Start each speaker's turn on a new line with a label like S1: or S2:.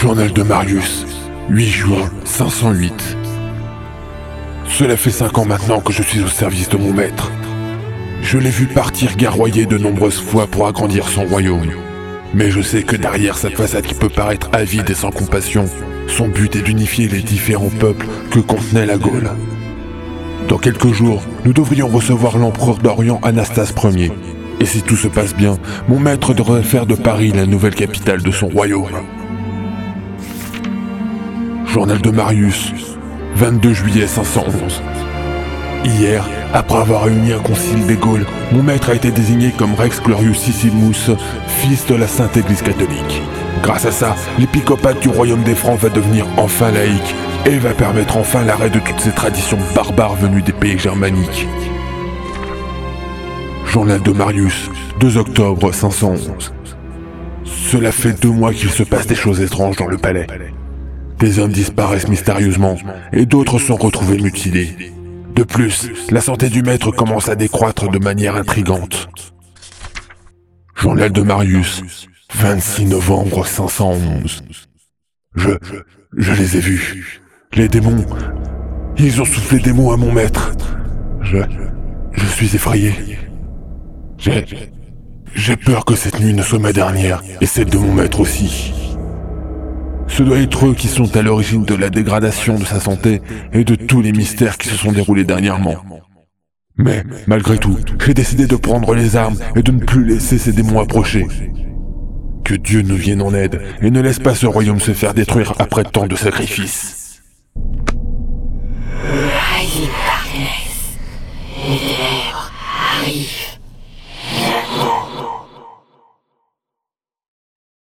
S1: Journal de Marius, 8 juin 508. Cela fait cinq ans maintenant que je suis au service de mon maître. Je l'ai vu partir guerroyer de nombreuses fois pour agrandir son royaume. Mais je sais que derrière cette façade qui peut paraître avide et sans compassion, son but est d'unifier les différents peuples que contenait la Gaule. Dans quelques jours, nous devrions recevoir l'empereur d'Orient Anastase Ier. Et si tout se passe bien, mon maître devrait faire de Paris la nouvelle capitale de son royaume. Journal de Marius, 22 juillet 511. Hier, après avoir réuni un concile des Gaules, mon maître a été désigné comme Rex Gloriousissimus, fils de la Sainte Église catholique. Grâce à ça, l'épiscopat du royaume des Francs va devenir enfin laïque et va permettre enfin l'arrêt de toutes ces traditions barbares venues des pays germaniques. Journal de Marius, 2 octobre 511. Cela fait deux mois qu'il se passe des choses étranges dans le palais. Des hommes disparaissent mystérieusement et d'autres sont retrouvés mutilés. De plus, la santé du maître commence à décroître de manière intrigante. Journal de Marius, 26 novembre 511. Je, je les ai vus. Les démons, ils ont soufflé des mots à mon maître. Je, je suis effrayé. J'ai, j'ai peur que cette nuit ne soit ma dernière, et celle de mon maître aussi. Ce doit être eux qui sont à l'origine de la dégradation de sa santé et de tous les mystères qui se sont déroulés dernièrement. Mais, malgré tout, j'ai décidé de prendre les armes et de ne plus laisser ces démons approcher. Que Dieu nous vienne en aide et ne laisse pas ce royaume se faire détruire après tant de sacrifices.